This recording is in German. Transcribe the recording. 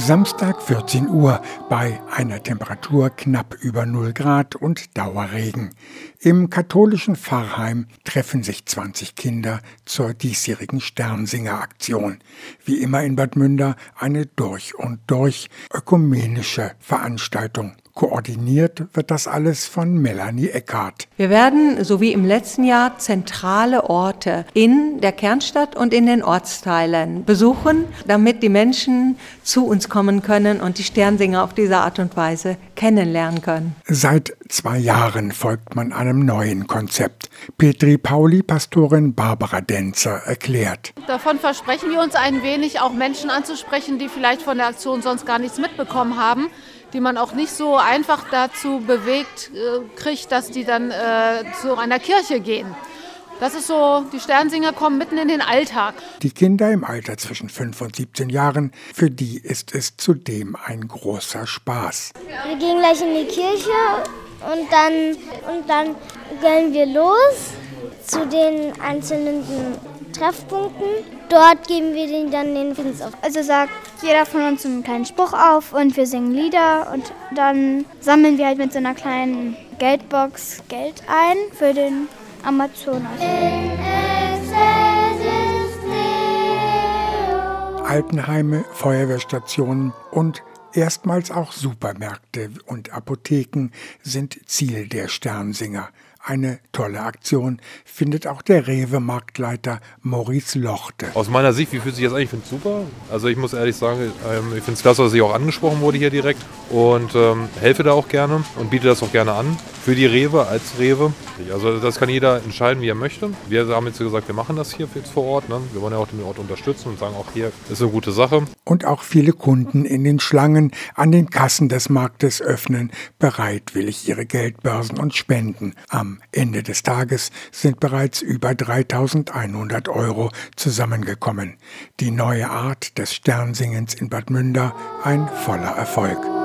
Samstag 14 Uhr bei einer Temperatur knapp über 0 Grad und Dauerregen. Im katholischen Pfarrheim treffen sich 20 Kinder zur diesjährigen Sternsinger-Aktion. Wie immer in Bad Münder eine durch und durch ökumenische Veranstaltung. Koordiniert wird das alles von Melanie Eckhardt. Wir werden, so wie im letzten Jahr, zentrale Orte in der Kernstadt und in den Ortsteilen besuchen, damit die Menschen zu uns kommen können und die Sternsinger auf diese Art und Weise kennenlernen können. Seit zwei Jahren folgt man einem neuen Konzept. Petri Pauli, Pastorin Barbara Denzer, erklärt. Davon versprechen wir uns ein wenig, auch Menschen anzusprechen, die vielleicht von der Aktion sonst gar nichts mitbekommen haben die man auch nicht so einfach dazu bewegt äh, kriegt, dass die dann äh, zu einer Kirche gehen. Das ist so, die Sternsinger kommen mitten in den Alltag. Die Kinder im Alter zwischen 5 und 17 Jahren, für die ist es zudem ein großer Spaß. Wir gehen gleich in die Kirche und dann, und dann gehen wir los zu den einzelnen Treffpunkten. Dort geben wir den dann den Friedens auf. Also sagt jeder von uns einen kleinen Spruch auf und wir singen Lieder und dann sammeln wir halt mit so einer kleinen Geldbox Geld ein für den Amazonas. Altenheime, Feuerwehrstationen und erstmals auch Supermärkte und Apotheken sind Ziel der Sternsinger. Eine tolle Aktion findet auch der Rewe-Marktleiter Maurice Lochte. Aus meiner Sicht, wie fühlt sich das eigentlich? Ich finde es super. Also ich muss ehrlich sagen, ähm, ich finde es klasse, dass ich auch angesprochen wurde hier direkt und ähm, helfe da auch gerne und biete das auch gerne an für die Rewe als Rewe. Also das kann jeder entscheiden, wie er möchte. Wir haben jetzt gesagt, wir machen das hier jetzt vor Ort. Ne? Wir wollen ja auch den Ort unterstützen und sagen, auch hier ist eine gute Sache. Und auch viele Kunden in den Schlangen an den Kassen des Marktes öffnen bereitwillig ihre Geldbörsen und spenden. Ende des Tages sind bereits über 3100 Euro zusammengekommen. Die neue Art des Sternsingens in Bad Münder ein voller Erfolg.